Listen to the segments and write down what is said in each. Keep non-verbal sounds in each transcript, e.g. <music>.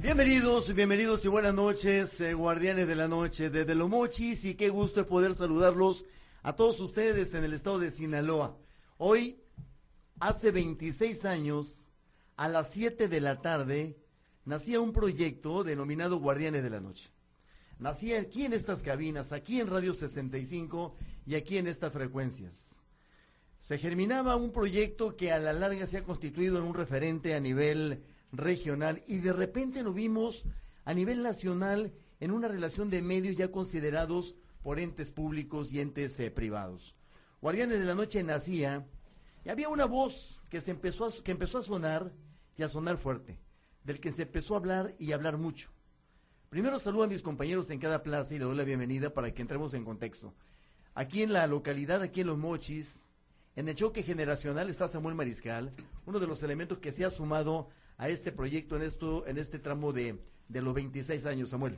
Bienvenidos, bienvenidos y buenas noches, eh, guardianes de la noche desde Los Mochis y qué gusto poder saludarlos a todos ustedes en el estado de Sinaloa. Hoy, hace 26 años, a las 7 de la tarde, nacía un proyecto denominado Guardianes de la Noche. Nacía aquí en estas cabinas, aquí en Radio 65 y aquí en estas frecuencias. Se germinaba un proyecto que a la larga se ha constituido en un referente a nivel regional y de repente lo vimos a nivel nacional en una relación de medios ya considerados por entes públicos y entes eh, privados. Guardianes de la Noche nacía y había una voz que, se empezó a, que empezó a sonar y a sonar fuerte, del que se empezó a hablar y a hablar mucho. Primero saludo a mis compañeros en cada plaza y le doy la bienvenida para que entremos en contexto. Aquí en la localidad, aquí en Los Mochis, en el choque generacional está Samuel Mariscal, uno de los elementos que se ha sumado a este proyecto en esto, en este tramo de, de los 26 años, Samuel.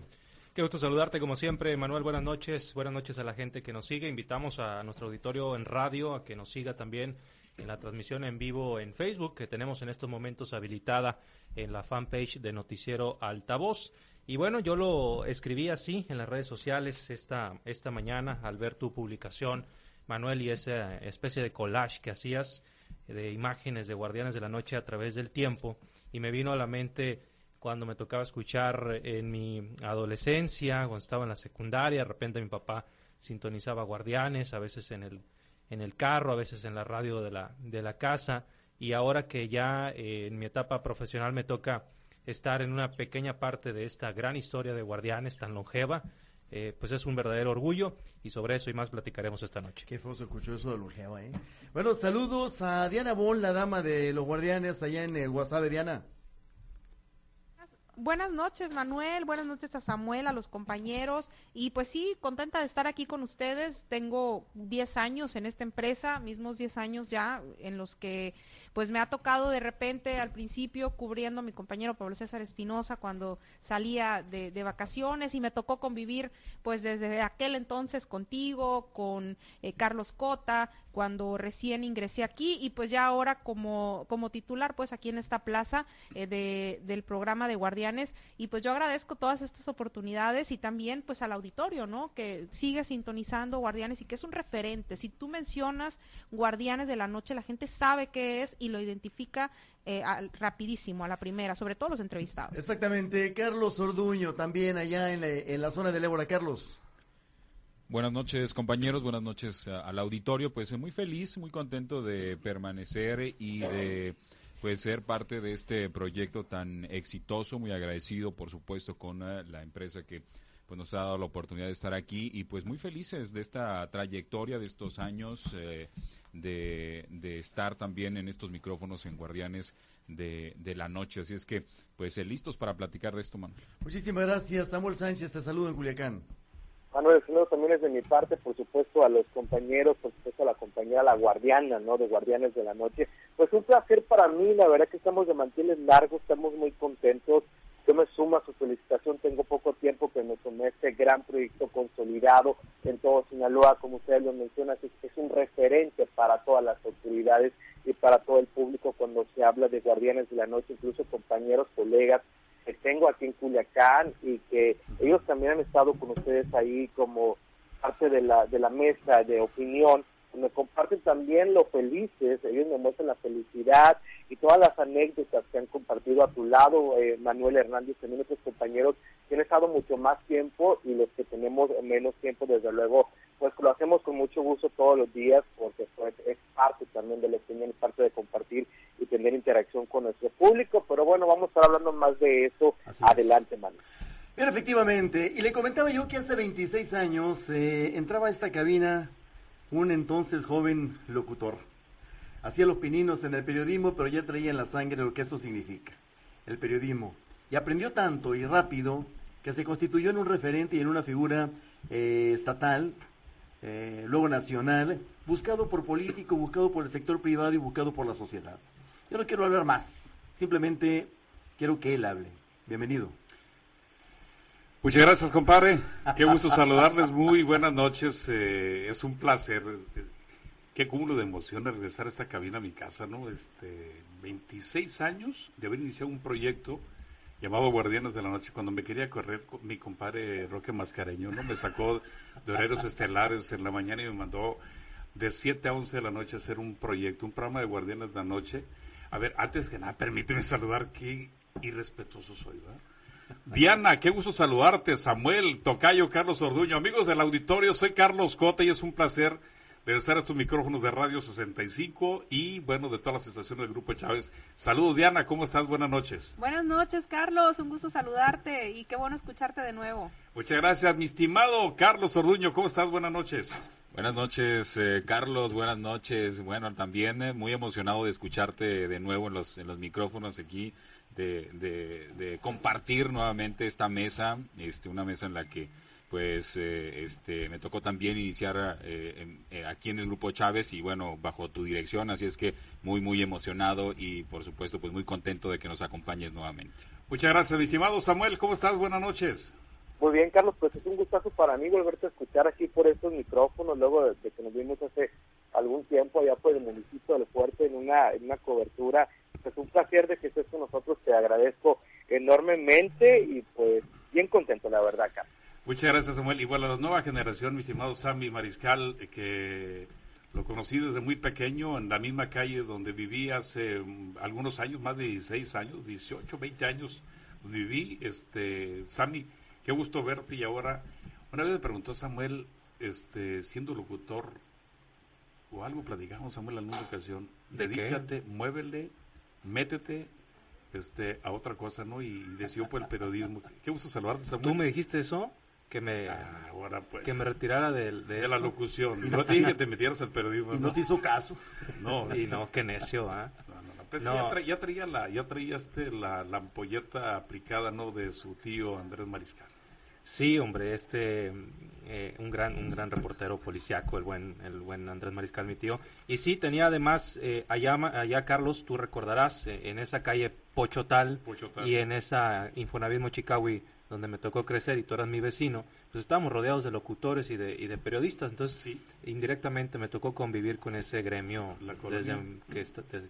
Qué gusto saludarte como siempre, Manuel. Buenas noches. Buenas noches a la gente que nos sigue. Invitamos a nuestro auditorio en radio a que nos siga también en la transmisión en vivo en Facebook que tenemos en estos momentos habilitada en la fanpage de Noticiero Altavoz. Y bueno, yo lo escribí así en las redes sociales esta, esta mañana al ver tu publicación, Manuel, y esa especie de collage que hacías de imágenes de Guardianes de la Noche a través del tiempo y me vino a la mente cuando me tocaba escuchar en mi adolescencia, cuando estaba en la secundaria, de repente mi papá sintonizaba Guardianes, a veces en el, en el carro, a veces en la radio de la, de la casa, y ahora que ya eh, en mi etapa profesional me toca estar en una pequeña parte de esta gran historia de Guardianes tan longeva, eh, pues es un verdadero orgullo y sobre eso y más platicaremos esta noche. Qué feo se escuchó eso de longeva, ¿eh? Bueno, saludos a Diana Bon, la dama de los guardianes allá en eh, Diana. Buenas noches, Manuel. Buenas noches a Samuel, a los compañeros. Y pues sí, contenta de estar aquí con ustedes. Tengo 10 años en esta empresa, mismos 10 años ya, en los que pues me ha tocado de repente al principio cubriendo a mi compañero Pablo César Espinosa cuando salía de, de, vacaciones y me tocó convivir pues desde aquel entonces contigo, con eh, Carlos Cota, cuando recién ingresé aquí y pues ya ahora como, como titular pues aquí en esta plaza eh, de, del programa de Guardianes y pues yo agradezco todas estas oportunidades y también pues al auditorio, ¿no? Que sigue sintonizando Guardianes y que es un referente. Si tú mencionas Guardianes de la Noche, la gente sabe qué es y lo identifica eh, al, rapidísimo, a la primera, sobre todo los entrevistados. Exactamente. Carlos Orduño también allá en la, en la zona de Ébora. Carlos. Buenas noches compañeros, buenas noches al auditorio. Pues muy feliz, muy contento de permanecer y de pues ser parte de este proyecto tan exitoso, muy agradecido por supuesto con uh, la empresa que pues nos ha dado la oportunidad de estar aquí y pues muy felices de esta trayectoria de estos años eh, de, de, estar también en estos micrófonos en Guardianes de, de la Noche. Así es que pues eh, listos para platicar de esto, Manuel. Muchísimas gracias, Samuel Sánchez, te saludo en Culiacán. Manuel, saludo también es de mi parte, por supuesto, a los compañeros, por supuesto a la compañera La Guardiana, ¿no? De Guardianes de la Noche. Pues un placer para mí, la verdad que estamos de manteles largos, estamos muy contentos. Yo me sumo a su felicitación, tengo poco tiempo que me tomé este gran proyecto consolidado en todo Sinaloa, como ustedes lo mencionan, es, es un referente para todas las autoridades y para todo el público cuando se habla de Guardianes de la Noche, incluso compañeros, colegas, que tengo aquí en Culiacán y que ellos también han estado con ustedes ahí como parte de la, de la mesa de opinión, me comparten también lo felices, ellos me muestran la felicidad y todas las anécdotas que han compartido a tu lado, eh, Manuel Hernández, también otros compañeros que han estado mucho más tiempo y los que tenemos menos tiempo, desde luego, pues lo hacemos con mucho gusto todos los días porque pues, es parte también de la opinión, es parte de compartir tener interacción con nuestro público, pero bueno, vamos a estar hablando más de eso Así adelante, Manuel. Bien, efectivamente, y le comentaba yo que hace 26 años eh, entraba a esta cabina un entonces joven locutor. Hacía los pininos en el periodismo, pero ya traía en la sangre lo que esto significa, el periodismo. Y aprendió tanto y rápido que se constituyó en un referente y en una figura eh, estatal, eh, luego nacional, buscado por político, buscado por el sector privado y buscado por la sociedad. Yo no quiero hablar más, simplemente quiero que él hable. Bienvenido. Muchas gracias, compadre. Qué gusto <laughs> saludarles. Muy buenas noches. Eh, es un placer. Qué cúmulo de emociones regresar a esta cabina a mi casa, ¿no? Este, 26 años de haber iniciado un proyecto llamado Guardianes de la Noche, cuando me quería correr con mi compadre Roque Mascareño, ¿no? Me sacó de horarios estelares en la mañana y me mandó de 7 a 11 de la noche a hacer un proyecto, un programa de Guardianes de la Noche. A ver, antes que nada, permíteme saludar, qué irrespetuoso soy, ¿verdad? Diana, qué gusto saludarte. Samuel, Tocayo, Carlos Orduño. Amigos del auditorio, soy Carlos Cota y es un placer regresar a estos micrófonos de Radio 65 y, bueno, de todas las estaciones del Grupo Chávez. Saludos, Diana, ¿cómo estás? Buenas noches. Buenas noches, Carlos. Un gusto saludarte y qué bueno escucharte de nuevo. Muchas gracias, mi estimado Carlos Orduño. ¿Cómo estás? Buenas noches. Buenas noches, eh, Carlos. Buenas noches. Bueno, también eh, muy emocionado de escucharte de nuevo en los, en los micrófonos aquí de, de, compartir nuevamente esta mesa, este, una mesa en la que pues eh, este me tocó también iniciar eh, eh, aquí en el grupo Chávez y bueno bajo tu dirección así es que muy muy emocionado y por supuesto pues muy contento de que nos acompañes nuevamente muchas gracias mi estimado Samuel cómo estás buenas noches muy bien Carlos pues es un gustazo para mí volverte a escuchar aquí por estos micrófonos luego de, que nos vimos hace algún tiempo allá por el municipio del Fuerte en una en una cobertura es un placer de que estés con nosotros, te agradezco enormemente y pues bien contento, la verdad, acá. Muchas gracias, Samuel. Igual a la nueva generación, mi estimado Sammy Mariscal, que lo conocí desde muy pequeño en la misma calle donde viví hace mm, algunos años, más de 16 años, 18, 20 años, donde viví. Este, Sammy, qué gusto verte y ahora, una vez me preguntó Samuel, este, siendo locutor, o algo platicamos, Samuel, en alguna ocasión, dedícate, muévele métete este, a otra cosa, ¿no? Y decidió por el periodismo. Qué gusto saludarte, Samuel. ¿Tú me dijiste eso? Que me, ah, ahora pues, que me retirara de, de, la locución. <laughs> No te dije que te metieras al periodismo. Y no, te hizo caso. No. <laughs> Y no, qué necio, ¿ah? No, no. Pues ya, traía, ya, traía la, ya traía este, la, la ampolleta aplicada, ¿no? De su tío Andrés Mariscal. Sí, hombre, este eh, un gran un gran reportero policiaco, el buen el buen Andrés Mariscal, mi tío. Y sí, tenía además eh, allá allá Carlos, tú recordarás eh, en esa calle Pochotal, Pochotal, y en esa Infonavit Mochicawi donde me tocó crecer y tú eras mi vecino, pues estábamos rodeados de locutores y de, y de periodistas, entonces sí. indirectamente me tocó convivir con ese gremio desde que,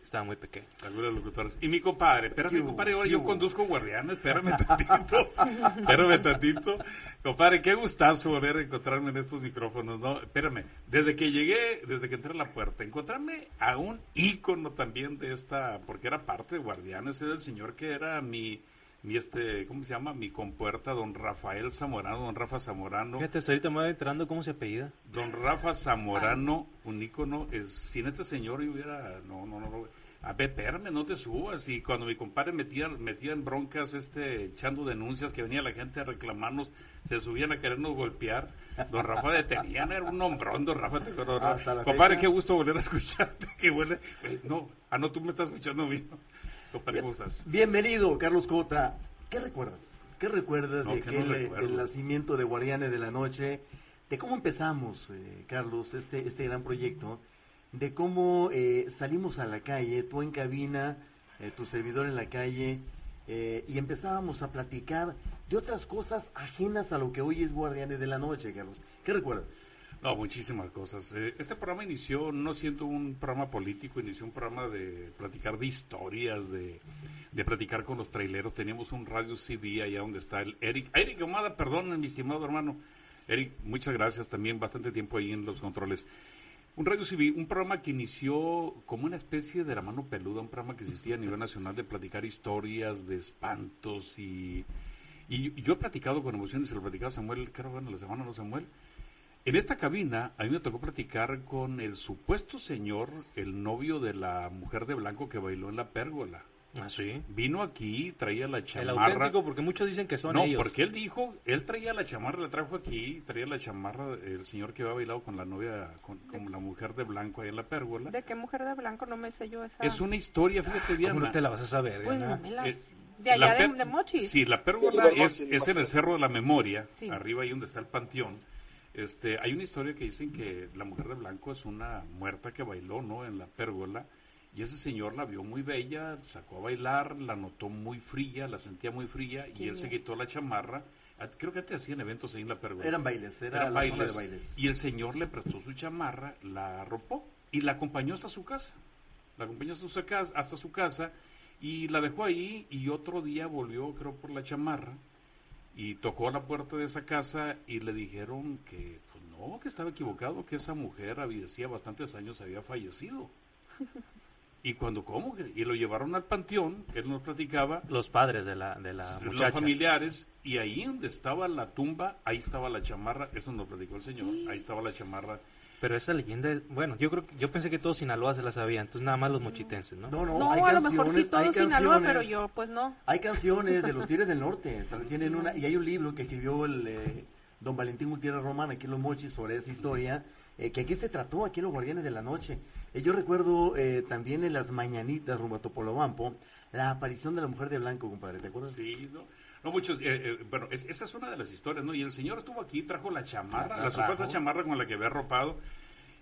estaba muy pequeño. locutores. Y mi compadre, espérame, compadre, ahora yo conduzco guardianes, espérame tantito, espérame tantito. Compadre, qué gustazo volver a encontrarme en estos micrófonos, ¿no? Espérame, desde que llegué, desde que entré a la puerta, encontrarme a un ícono también de esta, porque era parte de guardianes, era el señor que era mi mi este, ¿cómo se llama? Mi compuerta, don Rafael Zamorano, don Rafa Zamorano. Fíjate, estoy ahorita me voy enterando cómo se apellida. Don Rafa Zamorano, un ícono, es, sin este señor yo hubiera, no, no, no, a ver, espérame, no te subas. Y cuando mi compadre metía, metía en broncas, este, echando denuncias, que venía la gente a reclamarnos, se subían a querernos golpear. Don Rafa detenían, era un hombrón, don Rafa. Te compadre, qué gusto volver a escucharte. Que huele. No, ah, no, tú me estás escuchando bien. Bienvenido, Carlos Cota. ¿Qué recuerdas? ¿Qué recuerdas de del nacimiento de Guardianes de la Noche? De cómo empezamos, eh, Carlos, este, este gran proyecto. De cómo eh, salimos a la calle, tú en cabina, eh, tu servidor en la calle, y empezábamos a platicar de otras cosas ajenas a lo que hoy es Guardianes de la Noche, Carlos. ¿Qué recuerdas? No, muchísimas cosas. Eh, este programa inició no siendo un programa político, inició un programa de platicar de historias, de, de platicar con los traileros. Teníamos un radio CD allá donde está el Eric. Eric Omada, perdón, mi estimado hermano. Eric, muchas gracias también, bastante tiempo ahí en los controles. Un radio CD, un programa que inició como una especie de la mano peluda, un programa que existía a nivel nacional de platicar historias, de espantos y... Y yo he platicado con emociones, se lo platicaba Samuel, ¿qué bueno la semana, no Samuel? En esta cabina, a mí me tocó platicar con el supuesto señor, el novio de la mujer de blanco que bailó en la pérgola. ¿Ah, sí? Vino aquí, traía la chamarra. El auténtico, porque muchos dicen que son no, porque él dijo, él traía la chamarra, la trajo aquí, traía la chamarra, el señor que había bailado con la novia, con, la mujer de blanco ahí en la pérgola. ¿De qué mujer de blanco? No me sé yo esa. Es una historia, fíjate, Diana. ¿Cómo no te la vas a saber, pues no me las... De allá de, de, Mochis. Sí, la pérgola es, es en el Cerro de la Memoria, arriba ahí donde está el panteón este, hay una historia que dicen que la mujer de blanco es una muerta que bailó, ¿no? En la pérgola. Y ese señor la vio muy bella, sacó a bailar, la notó muy fría, la sentía muy fría y él se quitó la chamarra. Creo que te hacían eventos ahí en la pérgola. Eran bailes, era Eran bailes, de bailes. Y el señor le prestó su chamarra, la arropó y la acompañó hasta su casa. La acompañó hasta su casa, hasta su casa Y la dejó ahí y otro día volvió, creo, por la chamarra y tocó a la puerta de esa casa y le dijeron que pues no, que estaba equivocado, que esa mujer había, hacía bastantes años había fallecido. <laughs> Y cuando, ¿cómo? Y lo llevaron al panteón, él nos platicaba. Los padres de la, de la muchacha. Los familiares, y ahí donde estaba la tumba, ahí estaba la chamarra, eso nos platicó el señor, ahí estaba la chamarra. Pero esa leyenda es, bueno, yo creo yo pensé que todos Sinaloa se la sabían, entonces nada más los mochitenses, ¿no? No, no, a lo mejor sí todos Sinaloa, pero yo pues no. Hay canciones de los Tigres del Norte, <laughs> tienen una, y hay un libro que escribió el eh, don Valentín Gutiérrez Román aquí en Los Mochis sobre esa historia, eh, que aquí se trató, aquí en Los Guardianes de la Noche. Eh, yo recuerdo eh, también en las mañanitas rumbo a Topolobampo, la aparición de la mujer de blanco, compadre, ¿te acuerdas? Sí, no, no muchos, bueno, esa es una de las historias, ¿no? Y el señor estuvo aquí, trajo la chamarra, la, la supuesta chamarra con la que había arropado,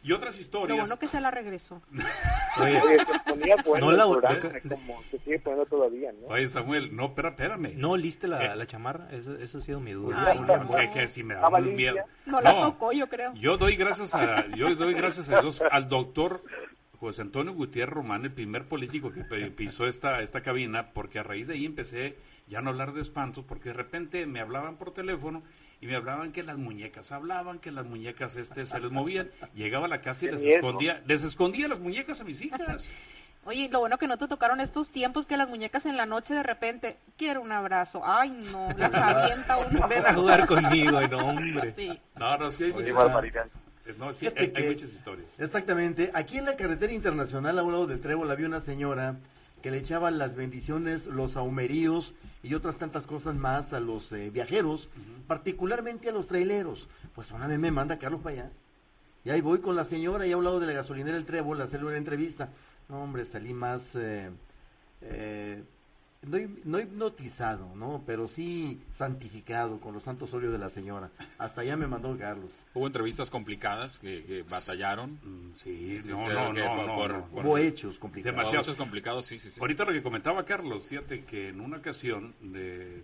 y otras historias. Lo bueno que se la regresó. <laughs> Oye, se ponía <laughs> bueno no la programa, como se sigue poniendo todavía, ¿no? Oye, Samuel, no, pero espérame. ¿No oliste la, eh, la chamarra? Eso, eso ha sido mi duda. Ay, no, que, que si me da muy miedo. No, la tocó, yo creo. Yo doy gracias a, yo doy gracias a Dios al doctor José Antonio Gutiérrez Román, el primer político que pisó esta, esta cabina, porque a raíz de ahí empecé ya no hablar de espantos, porque de repente me hablaban por teléfono y me hablaban que las muñecas hablaban, que las muñecas este se les movían. Llegaba a la casa y les escondía, les escondía las muñecas a mis hijas. Oye, lo bueno que no te tocaron estos tiempos que las muñecas en la noche de repente, quiero un abrazo. Ay, no, las avienta uno. Ven a jugar conmigo, no, hombre. Sí. No, no, sí hay muchas, no, sí, hay, hay muchas historias. Exactamente. Aquí en la carretera internacional, a un lado de Trébol, había una señora que le echaban las bendiciones, los aumeríos y otras tantas cosas más a los eh, viajeros, particularmente a los traileros. Pues una vez me manda Carlos para allá. Y ahí voy con la señora y a un lado de la gasolinera El Trébol a hacerle una entrevista. No, hombre, salí más... Eh, eh, no, hipnotizado, ¿no? Pero sí santificado con los santos óleos de la señora. Hasta allá me mandó Carlos. Hubo entrevistas complicadas que, batallaron. Mm, sí, no, no, no, Hubo hechos complicados. Demasiados complicados, sí, sí, sí. Ahorita lo que comentaba Carlos, fíjate que en una ocasión,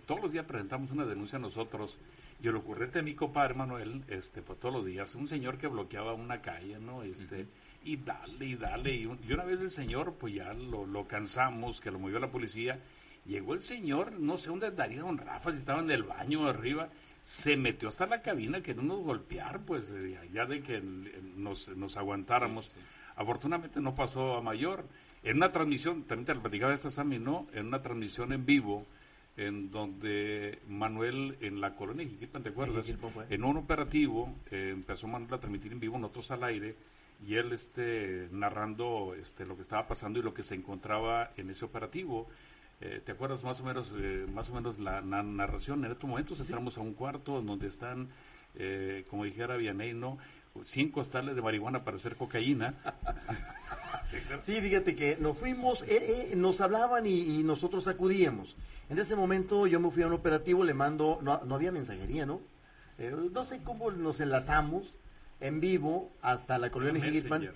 todos los días presentamos una denuncia nosotros, y el ocurrente de mi compadre Manuel, este, pues todos los días, un señor que bloqueaba una calle, ¿no? Este, y dale, y dale, y, una vez el señor, pues ya lo, lo cansamos, que lo movió la policía, Llegó el señor, no sé dónde daría don Rafa, si estaba en el baño arriba, se metió hasta la cabina que no nos golpear, pues eh, ya de que nos, nos aguantáramos. Afortunadamente no pasó a mayor. En una transmisión, también te lo platicaba esta Sammy, ¿no? En una transmisión en vivo, en donde Manuel, en la colonia Jiquilpan, ¿te acuerdas? En un operativo, eh, empezó Manuel a transmitir en vivo, nosotros al aire, y él este, narrando este, lo que estaba pasando y lo que se encontraba en ese operativo. Eh, ¿Te acuerdas más o menos eh, más o menos la, narración? En estos momentos entramos a un cuarto donde están, eh, como dijera Vianey, ¿no? 100 costales de marihuana para hacer cocaína. <laughs> sí, fíjate que nos fuimos, nos hablaban y, nosotros acudíamos. En ese momento yo me fui a un operativo, le mando, no, no había mensajería, ¿no? no sé cómo nos enlazamos en vivo hasta la colonia Higitman.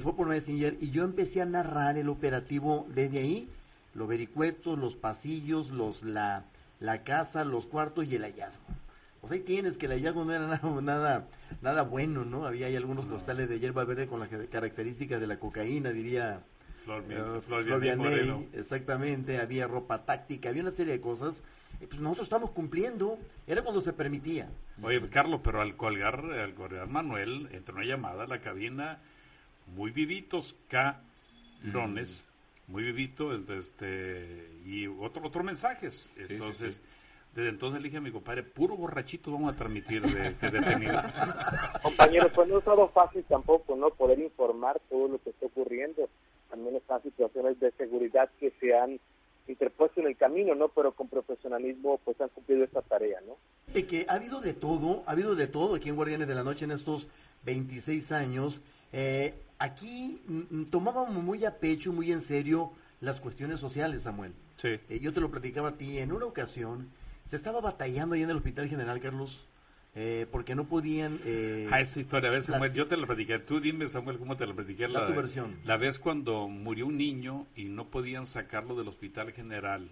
fue por Messenger y yo empecé a narrar el operativo desde ahí los vericuetos, los pasillos, los la, la casa, los cuartos y el hallazgo. Pues ahí tienes que el hallazgo no era <laughs> nada, nada, nada bueno, ¿no? Había ahí algunos costales de hierba verde con las características de la cocaína, diría uh, exactamente, había ropa táctica, había una serie de cosas. pues nosotros estamos cumpliendo, era cuando se permitía. Oye, Carlos, pero al colgar, al colgar Manuel, entró una llamada a la cabina, muy vivitos, K. Muy vivito, este, y otro, otros mensajes. Entonces, desde entonces le dije a mi compadre, puro borrachito vamos a transmitir de, de detenidos. <laughs> Compañeros, pues no es algo fácil tampoco, ¿no? Poder informar todo lo que está ocurriendo. También están situaciones de seguridad que se han interpuesto en el camino, ¿no? Pero con profesionalismo, pues han cumplido esta tarea, ¿no? De que ha habido de todo, ha habido de todo aquí en Guardianes de la Noche en estos 26 años. Eh, aquí mm, tomábamos muy a pecho, muy en serio las cuestiones sociales, Samuel. Sí. Eh, yo te lo platicaba a ti. En una ocasión se estaba batallando ahí en el Hospital General, Carlos, eh, porque no podían... Eh, ah, esa historia, a ver, Samuel, yo te la platiqué. Tú dime, Samuel, cómo te la platiqué. La, la, versión. la vez cuando murió un niño y no podían sacarlo del Hospital General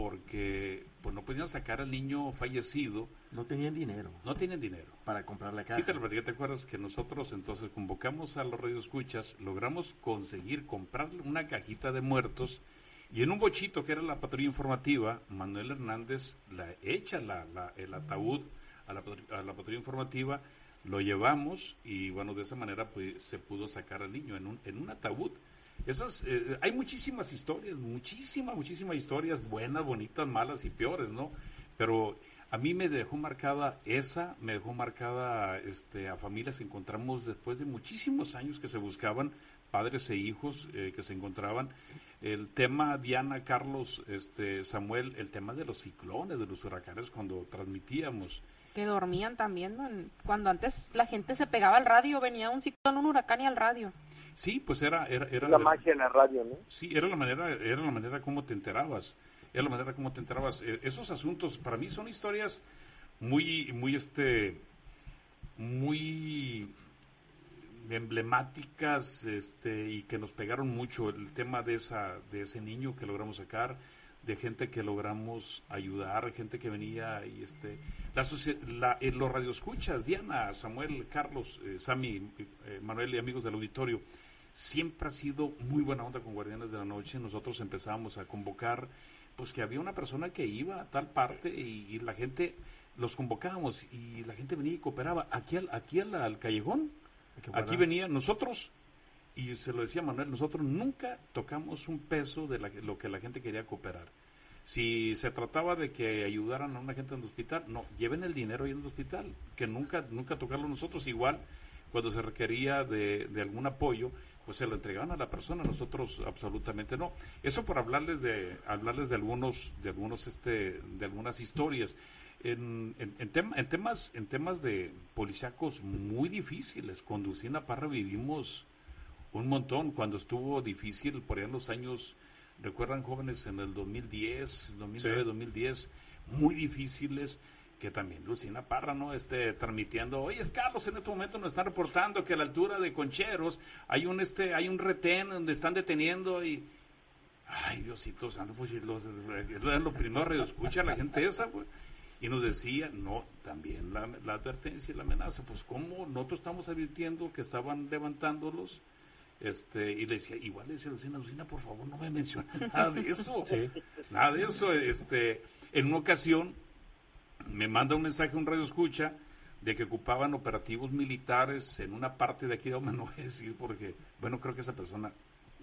porque pues no podían sacar al niño fallecido. No tenían dinero. No tenían dinero. Para comprar la casa. Sí, te lo ¿te acuerdas que nosotros entonces convocamos a los radioescuchas, logramos conseguir comprar una cajita de muertos Y en un bochito que era la patrulla informativa, Manuel Hernández la echa la, la- el ataúd a la, a la patrulla informativa, lo llevamos y bueno, de esa manera pues, se pudo sacar al niño en un, en un ataúd. Esas, eh, hay muchísimas historias, muchísimas, muchísimas historias, buenas, bonitas, malas y peores, ¿no? Pero a mí me dejó marcada esa, me dejó marcada este, a familias que encontramos después de muchísimos años que se buscaban, padres e hijos eh, que se encontraban. El tema, Diana, Carlos, este, Samuel, el tema de los ciclones, de los huracanes cuando transmitíamos. Que dormían también, ¿no? Cuando antes la gente se pegaba al radio, venía un ciclón, un huracán y al radio. Sí, pues era, era, era la magia en la radio, ¿no? Sí, era la manera, era la manera como te enterabas, era la manera como te enterabas. Eh, esos asuntos para mí son historias muy, muy este, muy emblemáticas, este, y que nos pegaron mucho el tema de esa, de ese niño que logramos sacar, de gente que logramos ayudar, gente que venía y este, la, la eh, los radioescuchas, Diana, Samuel, Carlos, eh, Sami, eh, Manuel y amigos del auditorio, siempre ha sido muy buena onda con Guardianes de la Noche. Nosotros empezamos a convocar, pues que había una persona que iba a tal parte y, y la gente los convocábamos y la gente venía y cooperaba. Aquí al, aquí al, al callejón, aquí venía nosotros y se lo decía Manuel, nosotros nunca tocamos un peso de la- lo que la gente quería cooperar. Si se trataba de que ayudaran a una gente en el hospital, no, lleven el dinero ahí en el hospital, que nunca, nunca tocarlo nosotros. Igual, cuando se requería de, de algún apoyo, pues se lo entregaban a la persona, nosotros absolutamente no. Eso por hablarles de, hablarles de algunos, de algunos, este, de algunas historias. En, en, en en temas, en temas de policíacos muy difíciles, con Lucina Parra vivimos un montón cuando estuvo difícil por allá en los años, recuerdan jóvenes en el 2010, 2009, Sí. 2010, muy difíciles que también Lucina Parra no esté transmitiendo, oye Carlos, en este momento nos están reportando que a la altura de Concheros hay un este, hay un retén donde están deteniendo y ay Diosito santo, pues eran los primeros radio escucha la gente esa, pues. Y nos decía, no, también la, la advertencia y la amenaza, pues cómo nosotros estamos advirtiendo que estaban levantándolos, este, y le decía, igual le decía Lucina, Lucina, por favor, no me menciona <laughs> nada de eso, Sí. nada de eso, este, en una ocasión me manda un mensaje un radio escucha de que ocupaban operativos militares en una parte de aquí de donde <laughs> no voy a decir porque, bueno, creo que esa persona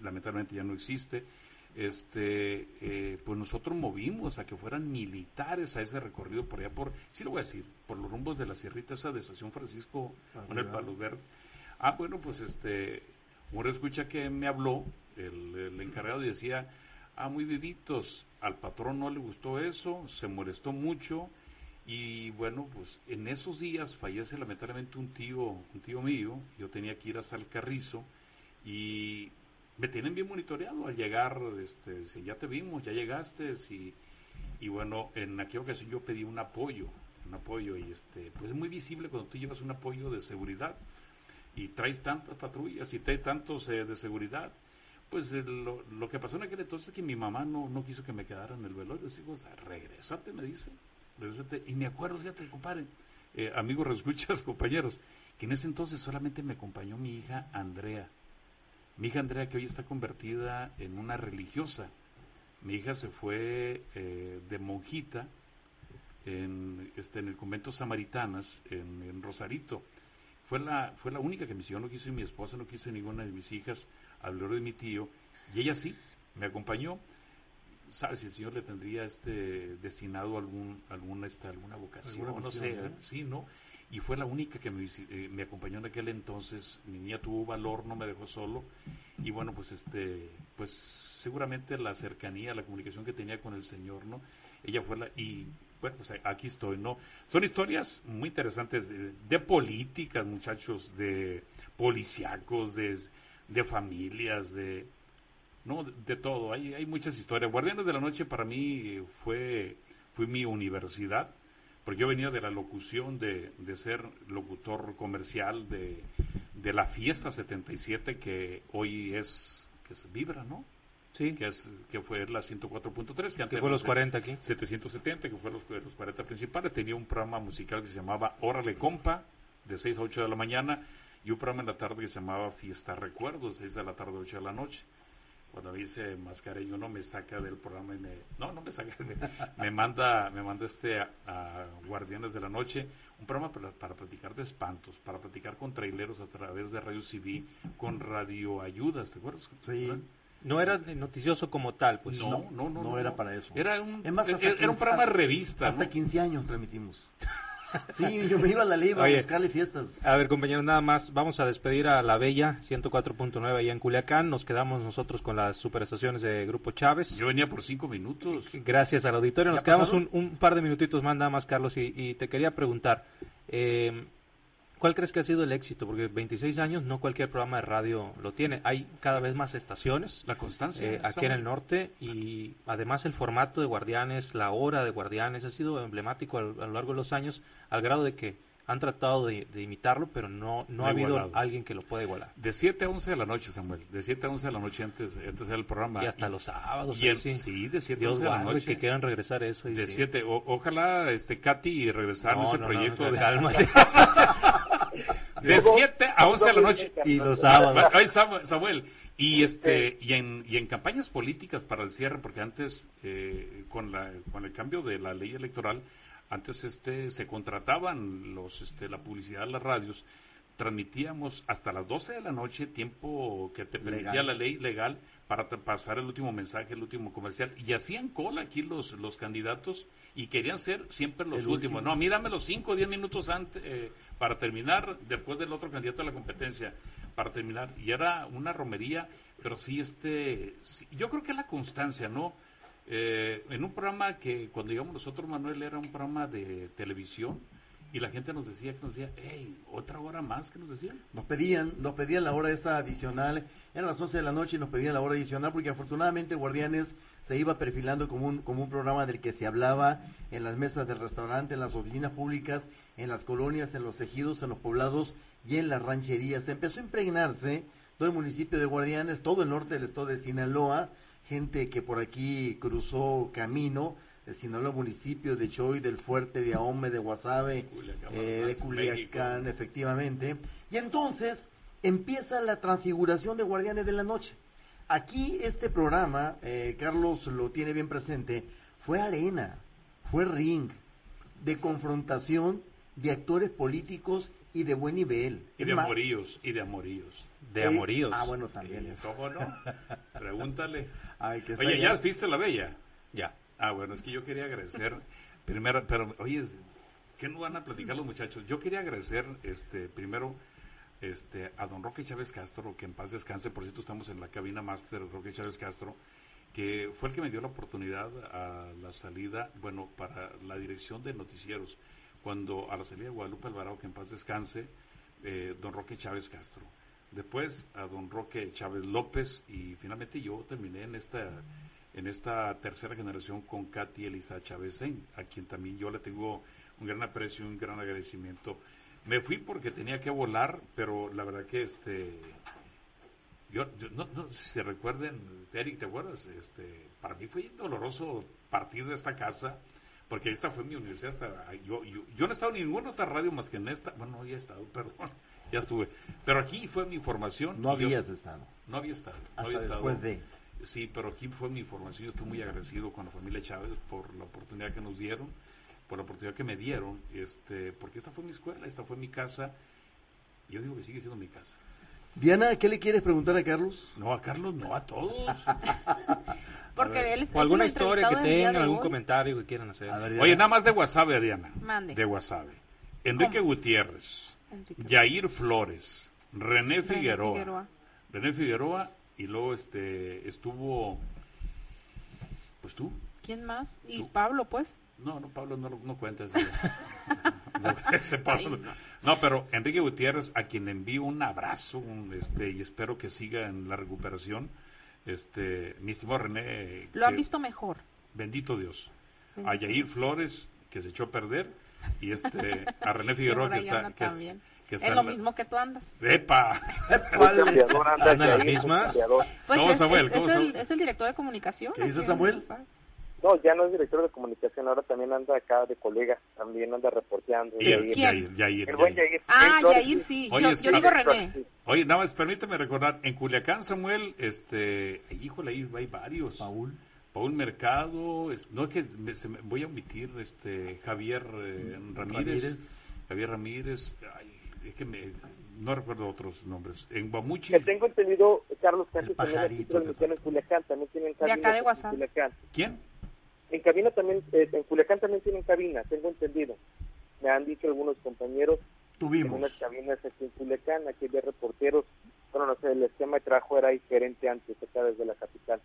lamentablemente ya no existe. Este, eh, pues nosotros movimos a que fueran militares a ese recorrido por allá por, sí lo voy a decir, por los rumbos de la sierrita esa de Estación Francisco con el Palo Verde. Ah, bueno, pues este, un escucha que me habló, el, encargado decía, ah, muy vivitos, al patrón no le gustó eso, se molestó mucho, y bueno, pues en esos días fallece lamentablemente un tío, un tío mío, yo tenía que ir hasta el Carrizo y me tienen bien monitoreado al llegar, este, si ya te vimos, ya llegaste, y, y bueno, en aquella ocasión yo pedí un apoyo, un apoyo y este, pues es muy visible cuando tú llevas un apoyo de seguridad y traes tantas patrullas y traes tantos eh, de seguridad. Pues eh, lo, lo que pasó en aquel entonces es que mi mamá no, no quiso que me quedara en el velorio. Digo, regrésate, me dice. regrésate. Y me acuerdo, fíjate, compadre, eh, amigos, <laughs> reescuchas, compañeros, que en ese entonces solamente me acompañó mi hija Andrea. Mi hija Andrea, que hoy está convertida en una religiosa. Mi hija se fue eh, de monjita en, este, en el convento Samaritanas, en Rosarito. Fue la, fue la única que me siguió, no quiso y mi esposa, no quiso ninguna de mis hijas, al de mi tío, y ella sí, me acompañó. ¿Sabes si el Señor le tendría este destinado algún, alguna, esta, alguna vocación? Alguna no sé, ¿no? sí, ¿no? Y fue la única que me, eh, me acompañó en aquel entonces. Mi niña tuvo valor, no me dejó solo. Y bueno, pues este, pues seguramente la cercanía, la comunicación que tenía con el Señor, ¿no? Ella fue la, y bueno, pues aquí estoy, ¿no? Son historias muy interesantes de, de políticas, muchachos, de policíacos, de, de familias, de, no, de, todo. Hay, hay muchas historias. Guardianes de la Noche para mí fue, fue mi universidad, porque yo venía de la locución, de, de ser locutor comercial de, de la fiesta 77, que hoy es, que es Vibra, ¿no? Sí, Que, es, que fue la 104.3, que que antes fue los era 40 aquí. 770, que fue los, los 40 principales. Tenía un programa musical que se llamaba Órale Compa, de 6 a 8 de la mañana, y un programa en la tarde que se llamaba Fiesta Recuerdos, de 6 de la tarde a 8 de la noche. cuando me dice Mascareño no me saca del programa y me no no me saca me, me manda me manda este a, a Guardianes de la Noche un programa para, para platicar de espantos para platicar con traileros a través de Radio CV con Radio Ayudas ¿te acuerdas? Sí. No era noticioso como tal, pues. No, no, no, no era para eso. Era un, Es más, hasta era, era un 15 programa de revista. Hasta ¿no? 15 años transmitimos. <laughs> Sí, yo me iba a la ley a Oye. buscarle fiestas. A ver, compañeros, nada más. Vamos a despedir a La Bella, 104.9 allá en Culiacán. Nos quedamos nosotros con las superestaciones de Grupo Chávez. Yo venía por cinco minutos. Gracias al auditorio. Nos ¿Ya quedamos un, un par de minutitos más nada más, Carlos, y, y te quería preguntar, eh, ¿cuál crees que ha sido el éxito? Porque 26 años no cualquier programa de radio lo tiene. Hay cada vez más estaciones La constancia. eh, aquí en el norte y además el formato de Guardianes, la hora de Guardianes ha sido emblemático a, lo a lo largo de los años, al grado de que han tratado de, de imitarlo, pero no, no No ha habido alguien que lo pueda igualar. De 7 a 11 de la noche, Samuel. De 7 a 11 de la noche antes, antes era el programa. Y hasta los sábados. y el- sí. sí, de 7 a Dios 11 de la noche. que quieran regresar a eso. y De sí. 7. ojalá, este, Katy, regresar en No, ese no, proyecto. de cálmase. <laughs> <laughs> de 7 a 11 de la noche. y los sábados. Ay, Samu- Samuel, y este y en, y en campañas políticas para el cierre, porque antes eh, con la con el cambio de la ley electoral, antes este se contrataban los este la publicidad de las radios, transmitíamos hasta las 12 de la noche, tiempo que te permitía Legal. la ley legal para pasar el último mensaje, el último comercial, y hacían cola aquí los los candidatos y querían ser siempre los El últimos. último. No, a mí dame los 5 o 10 minutos antes eh, para terminar, después del otro candidato a la competencia, para terminar. Y era una romería, pero sí, este, sí, yo creo que la constancia, ¿no? Eh, en un programa que cuando llegamos nosotros, Manuel, era un programa de televisión y la gente nos decía, que nos decía, hey, otra hora más, que nos decían? Nos pedían, nos pedían la hora esa adicional, eran las 11 de la noche y nos pedían la hora adicional porque afortunadamente Guardianes se iba perfilando como un, como un programa del que se hablaba en las mesas del restaurante, en las oficinas públicas, en las colonias, en los ejidos, en los poblados y en las rancherías. Empezó a impregnarse todo el municipio de Guardianes, todo el norte del estado de Sinaloa, gente que por aquí cruzó camino de Sinaloa municipio, de Choy, del Fuerte, de Ahome, de Guasave, Culiacán, eh, de México. Culiacán, efectivamente. Y entonces empieza la transfiguración de Guardianes de la Noche. Aquí este programa, eh, Carlos lo tiene bien presente, fue arena, fue ring de confrontación de actores políticos y de buen nivel. Y de amoríos, y de amoríos. De eh, amoríos. Ah, bueno, también eso. ¿Cómo no? <laughs> Pregúntale. Ay, que está Oye, allá. ¿ya viste la bella? Ya. Ah, bueno, es que yo quería agradecer, primero, pero, oye, ¿qué no van a platicar los muchachos? Yo quería agradecer, este, primero, este, a don Roque Chávez Castro, que en paz descanse, por cierto, estamos en la cabina máster Roque Chávez Castro, que fue el que me dio la oportunidad a la salida, bueno, para la dirección de noticieros, cuando a la salida de Guadalupe Alvarado, que en paz descanse, eh, don Roque Chávez Castro. Después a don Roque Chávez López y finalmente yo terminé en esta en esta tercera generación con Katy Elisa Chávez a quien también yo le tengo un gran aprecio y un gran agradecimiento. Me fui porque tenía que volar, pero la verdad que este yo, yo no, no sé si se recuerden, Eric, ¿te acuerdas? Este, para mí fue doloroso partir de esta casa, porque esta fue mi universidad. Hasta, yo, yo, yo no he estado en ninguna otra radio más que en esta. Bueno, no había estado, <laughs> perdón, ya estuve. Pero aquí fue mi formación. No yo- habías estado. no había estado. no Hasta estado. después de. Sí, pero aquí fue mi formación. Yo estoy muy agradecido con la familia Chávez por la oportunidad que nos dieron, por la oportunidad que me dieron, este, porque esta fue mi escuela, esta fue mi casa. Yo digo que sigue siendo mi casa. Diana, ¿qué le quieres preguntar a Carlos? No, a Carlos, no, a todos. <laughs> Porque él O alguna historia que tengan, algún hoy. comentario que quieran hacer. Ver. Oye, nada más de Guasave, Diana. Mande. De Guasave. Enrique Gutiérrez, Enrique. Yair Flores, René. Figueroa. René Figueroa y luego este estuvo pues tú. ¿Quién más? Y Tú. Pablo, pues. No, no, Pablo, no, no cuentes. <laughs> No, ese Pablo no. No, pero Enrique Gutiérrez, a quien envío un abrazo un, este, y espero que siga en la recuperación. Este, mi estimado René. Lo han que- visto mejor. Bendito Dios. A Bendito Yair Dios. Flores, que se echó a perder, y este, a René <laughs> Figueroa, que está, que, también. Que Es lo la- mismo que tú andas. ¡Epa! <laughs> ¿Cuál? Campeador, anda. Pues ¿Cómo, es, Samuel? es- ¿Cómo, es el, Samuel? es el director de comunicación. ¿Qué dice Samuel? ¿no ya no es director de comunicación, ahora también anda acá de colega, también anda reporteando. Yair, ¿Quién? Yair, Yair, El buen Yair. Yair. Ah, Yair sí. Oye, yo, este- yo digo René. Oye, nada más permíteme recordar, en Culiacán, Samuel, este, híjole, ahí hay varios. Paul. Paul Mercado, es- no es que me- se me- voy a omitir, este, Javier eh, Ramírez, Ramírez. Javier Ramírez, ay, es que me, no recuerdo otros nombres. En Guamuchi, Que tengo entendido, Carlos, antes también transmitían en Culiacán, también tienen cabina. acá de en WhatsApp. Culiacán. ¿quién? En cabina también, eh, en Culiacán también tienen cabina, tengo entendido. Me han dicho algunos compañeros en Tuvimos. unas cabinas aquí en Culiacán, aquí había reporteros. Bueno, no sé, el esquema de trabajo era diferente antes, acá desde la capital.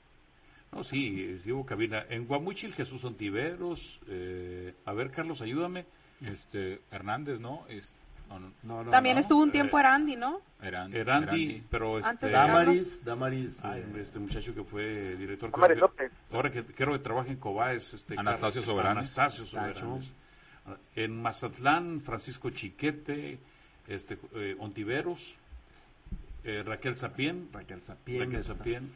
No, sí, sí hubo cabina. En Guamuchil, Jesús Ontiveros, eh, a ver, Carlos, ayúdame. Este, Hernández, ¿no? Es, no, no, También no, estuvo un eh, tiempo Erandi, ¿no? Eran- Erandi, Erandi. pero este, Damaris, Damaris. Ay, eh, este muchacho que fue director. Damaris López. Ahora que creo que trabaja en Cobaes. Este, Anastasio Carlos- Soberanes. Anastasio. Soberanes. En Mazatlán, Francisco Chiquete, este, eh, Ontiveros, eh, Raquel Sapien. Raquel Sapien. Raquel. Sapien.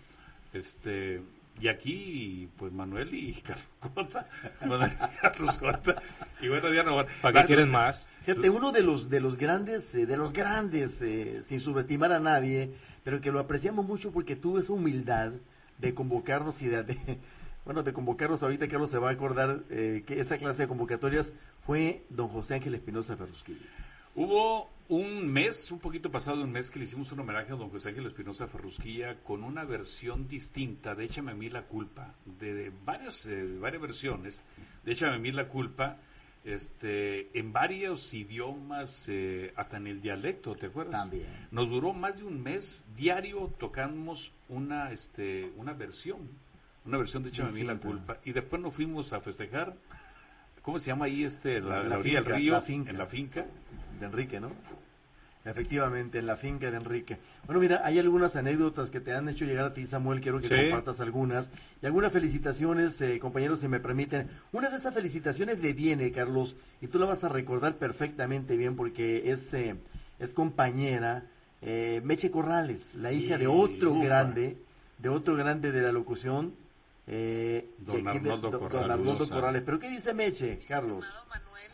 Este, y aquí, pues Manuel y <laughs> Carlos Cota. Manuel y Carlos Cota. Y bueno, no ¿Para qué quieren más? Fíjate, uno de los de los grandes, eh, de los grandes, eh, sin subestimar a nadie, pero que lo apreciamos mucho porque tuvo esa humildad de convocarnos y de, de- <laughs> bueno, de convocarnos ahorita, Carlos se va a acordar eh, que esa clase de convocatorias fue don José Ángel Espinosa Ferrusquillo. Hubo un mes, un poquito pasado de un mes, que le hicimos un homenaje a don José Ángel Espinosa Ferrusquilla con una versión distinta de Échame a mí la culpa, de, de varias, eh, de varias versiones de Échame a mí la culpa, este, en varios idiomas, eh, hasta en el dialecto, ¿te acuerdas? También. Nos duró más de un mes, diario tocamos una, este, una versión, una versión de Échame a mí la culpa, y después nos fuimos a festejar, ¿cómo se llama ahí este, la, La- la la orilla del río? la finca. En la finca. De Enrique, ¿no? Efectivamente, en la finca de Enrique. Bueno, mira, hay algunas anécdotas que te han hecho llegar a ti, Samuel, quiero que Sí. compartas algunas. Y algunas felicitaciones, eh, compañeros, si me permiten. Una de esas felicitaciones le viene, Carlos, y tú la vas a recordar perfectamente bien porque es, eh, es compañera, eh, Meche Corrales, la hija de otro ufa. grande, de otro grande de la locución. eh, Don de aquí de- Arnoldo don- Corrales. Arnoldo Corrales. ¿Pero qué dice Meche, Carlos? Manuel,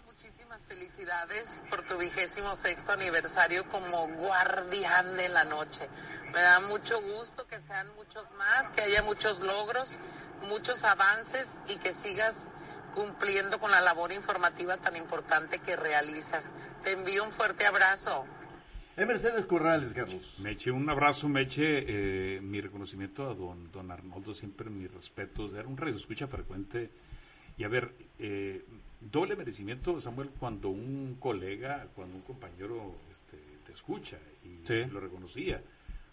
felicidades por tu vigésimo sexto aniversario como guardián de la noche. Me da mucho gusto que sean muchos más, que haya muchos logros, muchos avances y que sigas cumpliendo con la labor informativa tan importante que realizas. Te envío un fuerte abrazo. Es Mercedes Corrales, Carlos. Meche, un abrazo, Meche. eh, mi reconocimiento a don, don Arnoldo, siempre mis respetos. Era un radio escucha frecuente. Y a ver, eh, doble merecimiento, Samuel, cuando un colega, cuando un compañero este, te escucha y Sí. lo reconocía.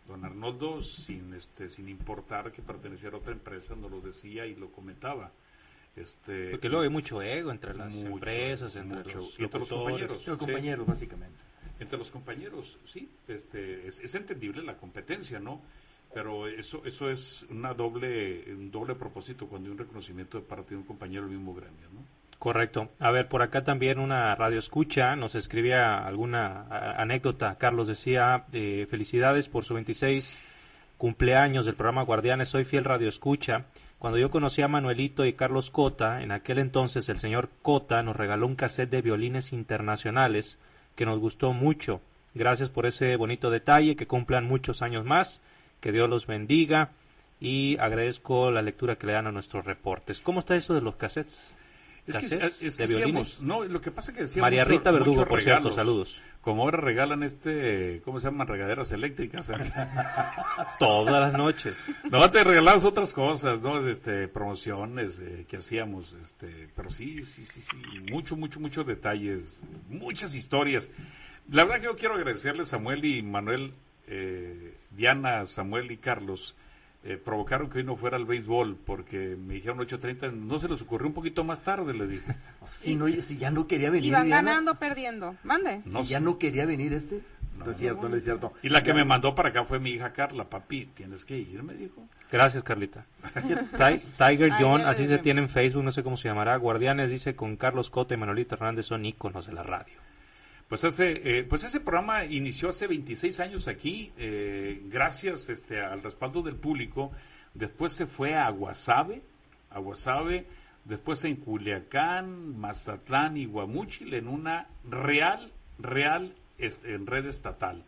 Don Arnoldo, sin este sin importar que perteneciera a otra empresa, nos lo decía y lo comentaba. Este, Porque luego hay mucho ego entre las Mucho, empresas, entre mucho. los, Y entre los compañeros. Los Sí. compañeros, básicamente. entre los compañeros, sí, este, es, es entendible la competencia, ¿no? Pero eso eso es una doble un doble propósito cuando hay un reconocimiento de parte de un compañero del mismo gremio, ¿no? Correcto. A ver, por acá también una radio escucha nos escribía alguna anécdota. Carlos decía, eh, felicidades por su 26 cumpleaños del programa Guardianes. Soy fiel radio escucha. Cuando yo conocí a Manuelito y Carlos Cota, en aquel entonces el señor Cota nos regaló un cassette de violines internacionales que nos gustó mucho. Gracias por ese bonito detalle, que cumplan muchos años más, que Dios los bendiga y agradezco la lectura que le dan a nuestros reportes. ¿Cómo está eso de los cassettes? Es que, ¿Cassettes es de violines? hacíamos- no, lo que pasa es que decíamos María mucho- Rita Verdugo, muchos por cierto, saludos. Como ahora regalan este, ¿cómo se llaman? Regaderas eléctricas. <laughs> Todas las noches. No, te regalamos otras cosas, ¿no? Este, promociones eh, que hacíamos, este, pero sí, sí, sí, sí, mucho, mucho, muchos detalles, muchas historias. La verdad que yo quiero agradecerles Samuel y Manuel, eh, Diana, Samuel y Carlos, eh, provocaron que hoy no fuera al béisbol porque me dijeron 8.30, no se les ocurrió un poquito más tarde, le dije. <laughs> Si, no, si ya no quería venir. Iban Diana, ganando, perdiendo. Mande. No si ya no quería venir este. No, No. es cierto, no es cierto. Y la que me mandó para acá fue mi hija Carla, papi, tienes que ir, me dijo. Gracias, Carlita. <laughs> Ti- Tiger John, así se tiene en Facebook, no sé cómo se llamará. Guardianes dice con Carlos Cota y Manolito Hernández son íconos de la radio. Pues ese, eh, pues ese programa inició hace 26 años aquí, eh, gracias este, al respaldo del público. Después se fue a Guasave, a después en Culiacán, Mazatlán y Guamúchil en una real, real es- en red estatal,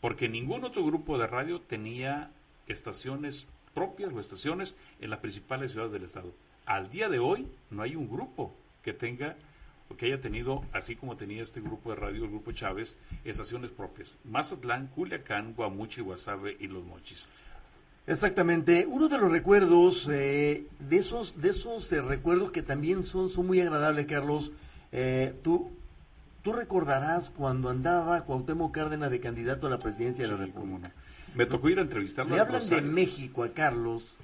porque ningún otro grupo de radio tenía estaciones propias o estaciones en las principales ciudades del estado. Al día de hoy no hay un grupo que tenga que haya tenido, así como tenía este grupo de radio, el grupo Chávez, estaciones propias. Mazatlán, Culiacán, Guamúchil, Guasave y Los Mochis. Exactamente, uno de los recuerdos, eh, de esos, de esos eh, recuerdos que también son, son muy agradables, Carlos, eh, tú, tú recordarás cuando andaba Cuauhtémoc Cárdenas de candidato a la presidencia de la República. no. Me tocó ir a entrevistarlo. Le a hablan de. México a Carlos,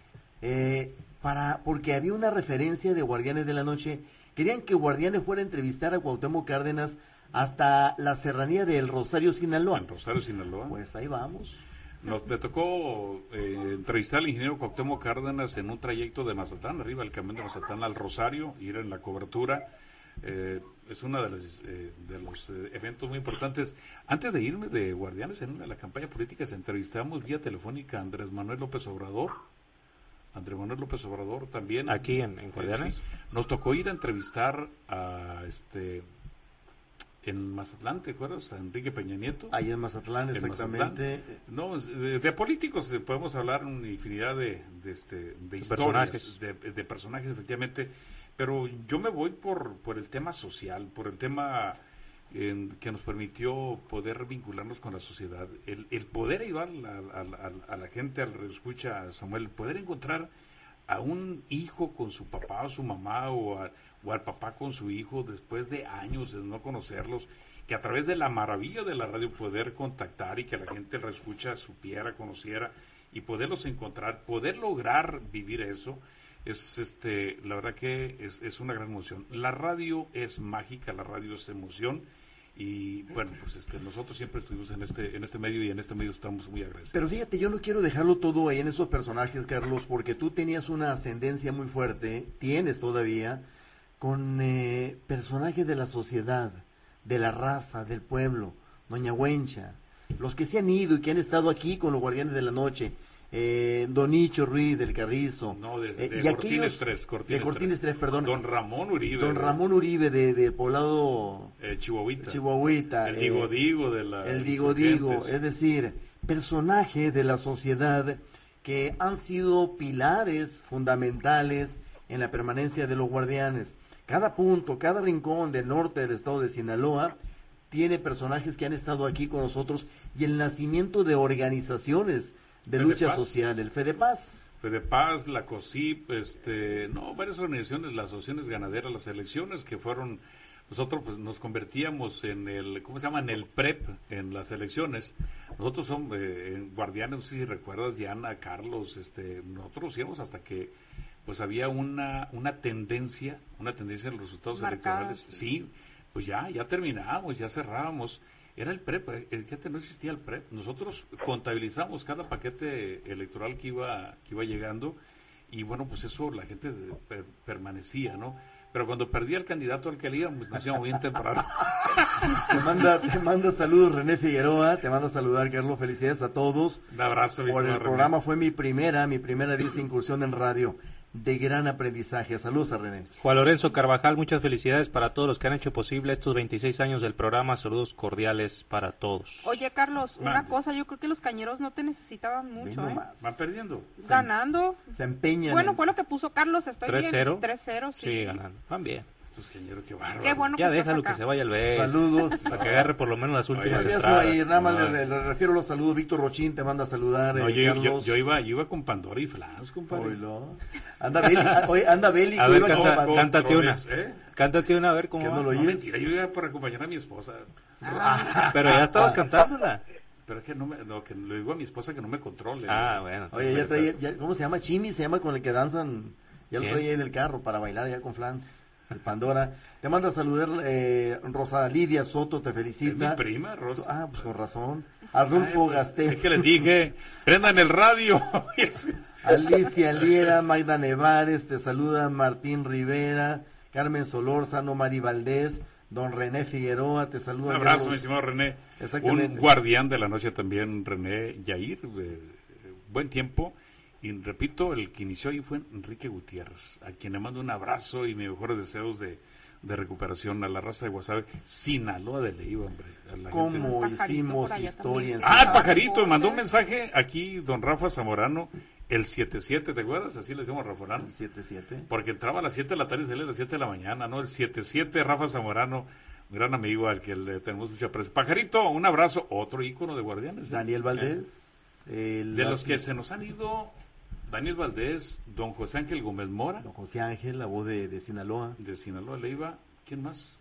eh, para, porque había una referencia de Guardianes de la Noche. Querían que Guardianes fuera a entrevistar a Cuauhtémoc Cárdenas hasta la serranía del Rosario, Sinaloa. En Rosario, Sinaloa. Pues ahí vamos. Nos, me tocó eh, entrevistar al ingeniero Cuauhtémoc Cárdenas en un trayecto de Mazatlán, arriba el camión de Mazatlán al Rosario, ir en la cobertura. Eh, es uno de los, eh, de los eh, eventos muy importantes. Antes de irme de Guardianes en una de la campaña política, se entrevistamos vía telefónica a Andrés Manuel López Obrador. Andrés Manuel López Obrador también. Aquí en- en sí. Nos tocó ir a entrevistar a este en Mazatlán, ¿te acuerdas? A Enrique Peña Nieto. Ahí en Mazatlán, En exactamente. Mazatlán. No, de, de políticos podemos hablar una infinidad de, de, este, de historias, personajes. De, de personajes, efectivamente. Pero yo me voy por, por el tema social, por el tema en- que nos permitió poder vincularnos con la sociedad. El, poder ayudar a, a- la gente, al escucha Samuel, el poder encontrar a un hijo con su papá o su mamá o, o al papá con su hijo después de años de no conocerlos, que a través de la maravilla de la radio poder contactar y que la gente la escucha supiera, conociera y poderlos encontrar, poder lograr vivir eso, es este, la verdad que es, es una gran emoción. La radio es mágica, la radio es emoción y bueno, pues este, nosotros siempre estuvimos en este, en este medio y en este medio estamos muy agradecidos. Pero fíjate, yo no quiero dejarlo todo ahí en esos personajes, Carlos, porque tú tenías una ascendencia muy fuerte, tienes todavía, con eh, personajes de la sociedad, de la raza, del pueblo, Doña Huencha, los que se han ido y que han estado aquí con los Guardianes de la Noche, eh, Donicho Ruiz del Carrizo, No, de, eh, de y Cortines aquellos- 3, de Cortines 3, perdón, Don Ramón Uribe. Don Ramón Uribe de, de Poblado eh, Chihuahuita. Chihuahuita, El eh, Digo Digo de la. el digo digo, es decir, personajes de la sociedad que han sido pilares fundamentales en la permanencia de los guardianes. Cada punto, cada rincón del norte del estado de Sinaloa tiene personajes que han estado aquí con nosotros y el nacimiento de organizaciones de Fede lucha Paz. social, el Fede Paz. Fede Paz, la COSIP, este, no, varias organizaciones, las asociaciones ganaderas, las elecciones que fueron, nosotros pues nos convertíamos en el, ¿cómo se llama? En el PREP, en las elecciones. Nosotros somos eh, en guardianes, no sé si recuerdas, Diana, Carlos, este, nosotros íbamos hasta que pues había una, una tendencia, una tendencia en los resultados electorales. Sí, pues ya, ya terminábamos, ya cerrábamos. Era el PREP, eh, el, fíjate, no existía el PREP. Nosotros contabilizamos cada paquete electoral que iba, que iba llegando y bueno, pues eso la gente per- permanecía, ¿no? Pero cuando perdía el candidato al que le íbamos, nos íbamos bien temprano. <laughs> Te manda, te manda saludos René Figueroa, te manda saludar Carlos, felicidades a todos. Un abrazo, Por el René. programa fue mi primera, mi primera vez incursión en radio, de gran aprendizaje. Saludos a René. Juan Lorenzo Carvajal, muchas felicidades para todos los que han hecho posible estos 26 años del programa. Saludos cordiales para todos. Oye, Carlos, una Mande. cosa, yo creo que los cañeros no te necesitaban mucho, ¿eh? Van perdiendo. Ganando. Se empeñan. Bueno, en- fue lo que puso Carlos, estoy bien. 3-0. 3-0, sí. Sí, ganando. Van bien. Estos qué bárbaro. Qué bueno Ya que déjalo que se vaya el B. Saludos. Para que agarre por lo menos las Oye, últimas Ya se va a entradas. ir, nada más No. le, le refiero los saludos. Víctor Rochín te manda a saludar. No, eh, yo, yo- Carlos. yo iba, yo iba con Pandora y Flans, compadre. Anda Beli, ah, oye, anda A ver, con canta, Pan- cántate una. ¿eh? Cántate una a ver cómo Que no lo No, mentira, yo iba por acompañar a mi esposa. <laughs> Pero ya estaba cantándola. Pero es que no me, no, que le digo a mi esposa que no me controle. Ah, bueno. Oye, ya traía, ya- ¿cómo se llama? Chimi, se llama con el que danzan. Ya lo traía ahí en el carro para bailar ya con Flans. El Pandora. Te manda a saludar eh, Rosa Lidia Soto, te Es mi felicita. prima, Rosa. Ah, pues con razón. Arnulfo Gastel. Es que les dije, prendan el radio. <laughs> Alicia Liera, Magda Nevares, te saluda Martín Rivera, Carmen Solórzano, Mari Valdés, don René Figueroa, te saluda. Un abrazo, mi estimado René. Un guardián de la noche también, René Yair. eh, buen tiempo. Y repito, el que inició ahí fue Enrique Gutiérrez, a quien le mando un abrazo y mis mejores deseos de, de recuperación a la raza de Guasave, Sinaloa de Leiva, hombre. ¿Cómo El hicimos historia en. Ah, el pajarito, mandó un mensaje aquí, don Rafa Zamorano, el 77, ¿te acuerdas? Así le decimos a Rafa Zamorano. 7-7. Porque entraba a las 7 de la tarde y salía a las 7 de la mañana, ¿no? El 77, Rafa Zamorano, un gran amigo al que le tenemos mucho aprecio. Pajarito, un abrazo, otro ícono de Guardianes. ¿eh? Daniel Valdés. el De los que se nos han ido, Daniel Valdés, don José Ángel Gómez Mora, Don José Ángel, la voz de, de Sinaloa. de Sinaloa Leiva. ¿Quién más?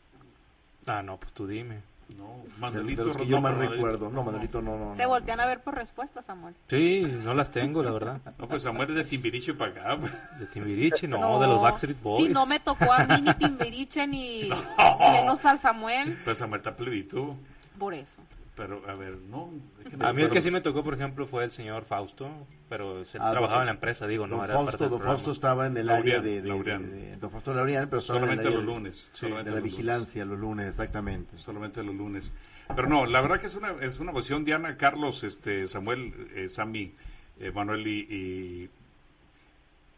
Ah, no, pues tú dime. No, De, Manuelito. de yo más recuerdo. No, Manuelito no, no. Te no. voltean a ver por respuesta, Samuel. Sí, no las tengo, la verdad. <laughs> No, pues Samuel es de Timbiriche para acá. De Timbiriche, no, de los Backstreet Boys. Sí, no me tocó a mí ni Timbiriche ni <laughs> menos al Samuel. Pues Samuel está plebito. Por eso. Pero, a ver, no. es A mí el que sí me tocó, por ejemplo, fue el señor Fausto, pero él Ah, trabajaba don- en la empresa, digo, no Don era parte Fausto, del don programa. Fausto estaba en el área de, de, de- de- Don Fausto pero estaba en el Solamente área los de- lunes. de, solamente la los lunes. vigilancia los lunes, exactamente. solamente los lunes. Pero no, la verdad que es una, es una posición, Diana, Carlos, este, Samuel, eh, Sammy, eh, Manuel y... y-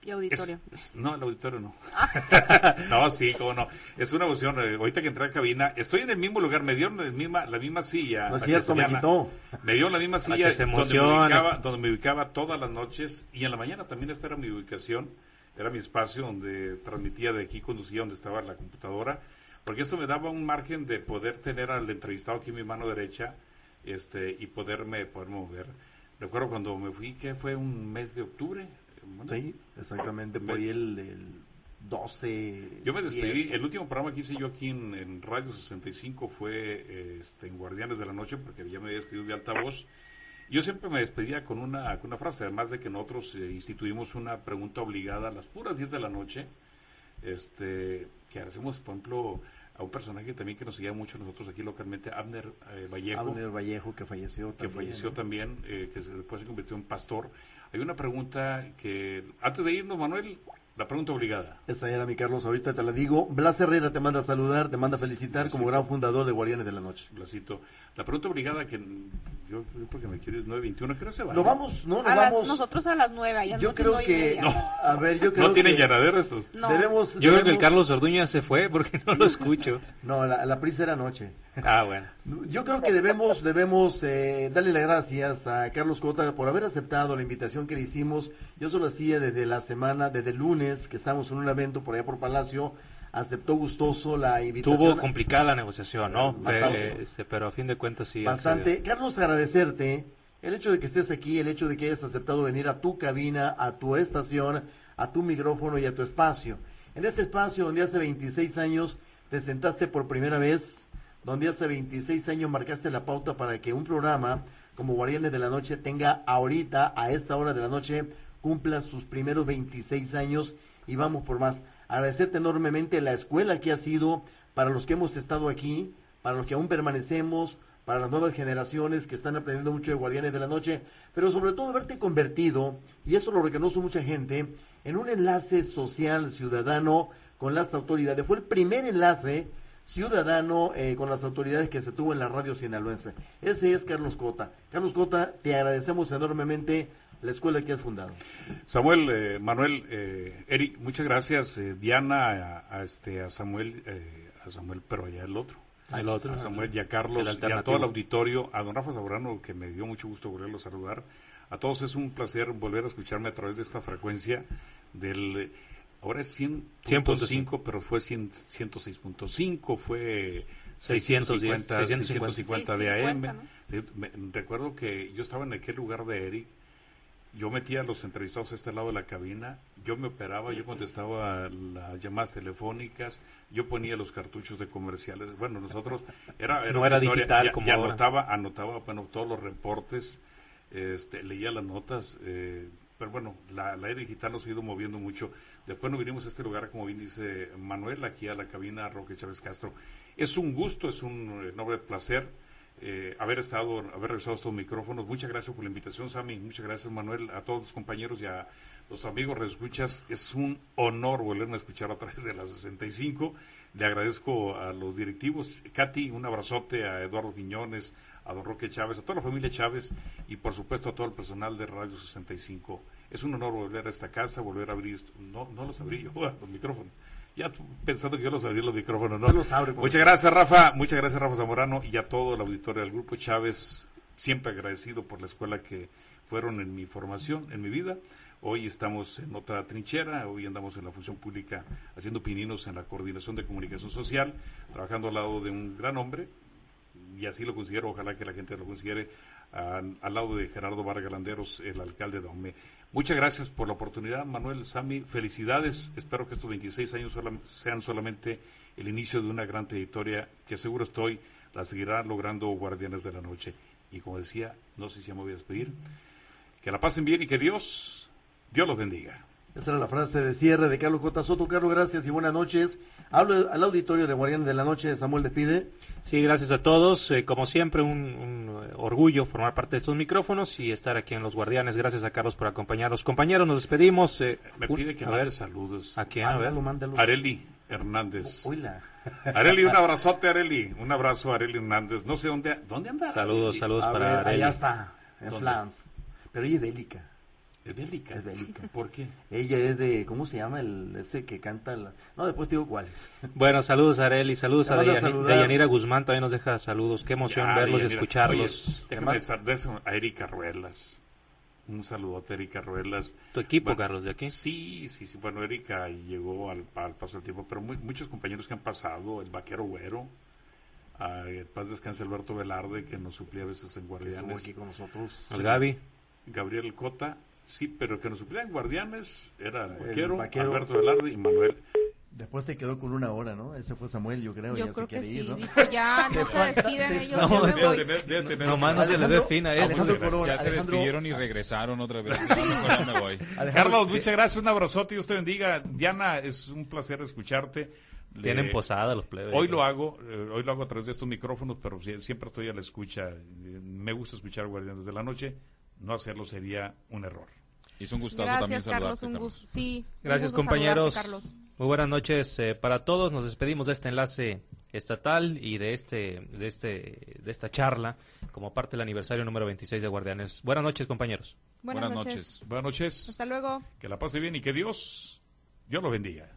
Y auditorio. es- no, el auditorio no. <laughs> no, sí, cómo no. Es una emoción. eh, ahorita que entré a la cabina, estoy en el mismo lugar, me dieron el misma, la misma silla. No es cierto, me quitó. Me dio la misma silla se donde, me ubicaba, donde me ubicaba todas las noches y en la mañana también esta era mi ubicación, era mi espacio donde transmitía de aquí, conducía donde estaba la computadora, porque eso me daba un margen de poder tener al entrevistado aquí en mi mano derecha este y poderme, poder mover. Recuerdo cuando me fui, que fue un mes de octubre. Bueno, Sí, exactamente, por ahí el, el 12. Yo me despedí, 10. el último programa que hice yo aquí en, en Radio 65 fue este, en Guardianes de la Noche, porque ya me había despedido de altavoz. Yo siempre me despedía con una, con una frase, además de que nosotros eh, instituimos una pregunta obligada a las puras 10 de la noche, este, que hacemos, por ejemplo, a un personaje también que nos seguía mucho nosotros aquí localmente, Abner eh, Vallejo Abner Vallejo, que falleció que también. falleció también, eh, que se- después se convirtió en pastor. Hay una pregunta que, antes de irnos, Manuel, la pregunta obligada. Esa era mi Carlos, ahorita te la digo. Blas Herrera te manda a saludar, te manda a felicitar como gran fundador de Guardianes de la Noche. Blasito. La pregunta obligada que yo, yo porque me quieres 921, ¿qué hora se va? Nos vamos, ¿no? Las- vamos. nosotros a las nueve, allá Yo noche creo que. media. <laughs> A ver, yo creo No tienen que. llanadero estos. No. Debemos, Yo creo que el Carlos Orduña se fue porque <laughs> no lo escucho. <laughs> No, la, la prisa era anoche. Ah, bueno. Yo creo que debemos, debemos eh, darle las gracias a Carlos Cota por haber aceptado la invitación que le hicimos. Yo solo hacía desde la semana, desde el lunes, que estábamos en un evento por allá por Palacio. Aceptó gustoso la invitación. Tuvo complicada la negociación, ¿no? Bastante. Eh, este, pero a fin de cuentas sí. Bastante. Carlos, agradecerte el hecho de que estés aquí, el hecho de que hayas aceptado venir a tu cabina, a tu estación, a tu micrófono y a tu espacio. En este espacio donde hace 26 años te sentaste por primera vez, donde hace 26 años marcaste la pauta para que un programa como Guardianes de la Noche tenga ahorita, a esta hora de la noche, cumpla sus primeros 26 años y vamos por más. Agradecerte enormemente la escuela que ha sido para los que hemos estado aquí, para los que aún permanecemos, para las nuevas generaciones que están aprendiendo mucho de Guardianes de la Noche, pero sobre todo haberte convertido, y eso lo reconoce mucha gente, en un enlace social ciudadano con las autoridades. Fue el primer enlace ciudadano eh, con las autoridades que se tuvo en la radio sinaloense. Ese es Carlos Cota. Carlos Cota, te agradecemos enormemente la escuela que has fundado. Samuel, eh, Manuel, eh, Eric, muchas gracias. eh, Diana, a, a este, a Samuel, eh, a Samuel, pero allá el otro. El otro. A Samuel y a Carlos y a todo el auditorio, a don Rafa Sabrano, que me dio mucho gusto volverlo a saludar. A todos es un placer volver a escucharme a través de esta frecuencia del... Ahora es 100.5, 100.5, pero fue 100 106.5, fue 610, 650, 650 de AM. 650, ¿no? Sí, me- recuerdo que yo estaba en aquel lugar de Eric, yo metía a los entrevistados a este lado de la cabina, yo me operaba, yo contestaba las llamadas telefónicas, yo ponía los cartuchos de comerciales. Bueno, nosotros era, No una era historia, digital ya- como ya ahora. anotaba, anotaba bueno, todos los reportes, este, leía las notas, eh, pero bueno, la, era digital nos ha ido moviendo mucho. Después nos vinimos a este lugar, como bien dice Manuel, aquí a la cabina Roque Chávez Castro. Es un gusto, es un enorme placer eh, haber estado, haber regresado estos micrófonos. Muchas gracias por la invitación, Sammy. Muchas gracias, Manuel, a todos los compañeros y a los amigos escuchas. Es un honor volverme a escuchar a través de la 65. Le agradezco a los directivos. Katy, un abrazote a Eduardo Quiñones, a don Roque Chávez, a toda la familia Chávez y por supuesto a todo el personal de Radio 65 Es un honor volver a esta casa, volver a abrir, esto. no, no los abrí yo, <laughs> los micrófonos. Ya tú, pensando que yo los abrí los micrófonos, ¿no? Los abre, Muchas gracias, Rafa. Muchas gracias, Rafa Zamorano, y a todo el auditorio del Grupo Chávez. Siempre agradecido por la escuela que fueron en mi formación, en mi vida. Hoy estamos en otra trinchera, hoy andamos en la función pública haciendo pininos en la coordinación de comunicación social, trabajando al lado de un gran hombre, y así lo considero, ojalá que la gente lo considere, al, lado de Gerardo Vargas Landeros, el alcalde de Ome. Muchas gracias por la oportunidad, Manuel, Sami, felicidades, espero que estos 26 años sean solamente el inicio de una gran trayectoria que seguro estoy, la seguirá logrando Guardianes de la Noche. Y como decía, no sé si me voy a despedir, que la pasen bien y que Dios, Dios los bendiga. Esa era la frase de cierre de Carlos J. Soto. Carlos, gracias y buenas noches. Hablo al auditorio de Guardianes de la Noche. Samuel despide. Sí, gracias a todos. Eh, como siempre, un, un, eh, orgullo formar parte de estos micrófonos y estar aquí en Los Guardianes. Gracias a Carlos por acompañarnos. Compañeros, nos despedimos. eh, Me pide que a mande ver, saludos. ¿A quién? A ver. Mándalo, mándalo. Areli Hernández. Oila. <laughs> Areli, un <laughs> abrazote, Areli. Un abrazo, Areli Hernández. No sé dónde, dónde anda. Saludos, saludos A para ver, Areli. allá está, en. Flans. Pero ella es bélica. Es bélica. Es bélica. ¿Por qué? Ella es de, ¿cómo se llama el ese que canta? la- No, después te digo cuál es. <laughs> Bueno, saludos a Areli, saludos a manda a. Deyanira Guzmán, también nos deja saludos. Qué emoción Ya, verlos y escucharlos. Oye, déjame a Erika Ruelas. Un saludote a Erika Ruelas. Tu equipo, Bueno, Carlos, de aquí. Sí, sí, sí. Bueno, Erika llegó al, al paso del tiempo, pero muy- muchos compañeros que han pasado, el vaquero güero, a el paz descanse Alberto Velarde, que nos suplía a veces en Que estuvo Guardianes, aquí con nosotros. Al Gaby. Gabriel Cota, sí, pero que nos suplía en Guardianes era el El vaquero, vaquero. Alberto Velarde y Manuel. Después se quedó con una hora, ¿no? Ese fue Samuel, yo creo. Yo ya creo se que quiere sí. ir, ¿no? Dijo, ya, no <laughs> se te ellos, No, yo me voy. Nomás no se le dé fin a. Alejandro Corona, Ya se despidieron y regresaron otra vez. No, mejor ya me voy. Alejandro, Carlos, ¿qué- muchas gracias, un abrazote, Dios te bendiga. Diana, es un placer escucharte. Le- Tienen posada los plebes. Hoy lo hago, eh, hoy lo hago a través de estos micrófonos, pero sie- siempre estoy a la escucha. Eh, Me gusta escuchar Guardianes de la Noche. No hacerlo sería un error. Es un gustazo también Gracias, saludarte, Carlos, un Carlos. gusto. Sí, un Gracias, gusto compañeros. saludarte, Carlos. Muy buenas noches eh, para todos. Nos despedimos de este enlace estatal y de este, de este, de esta charla como parte del aniversario número 26 de Guardianes. Buenas noches, compañeros. Buenas, Buenas noches. noches. Buenas noches. Hasta luego. Que la pase bien y que Dios, Dios lo bendiga.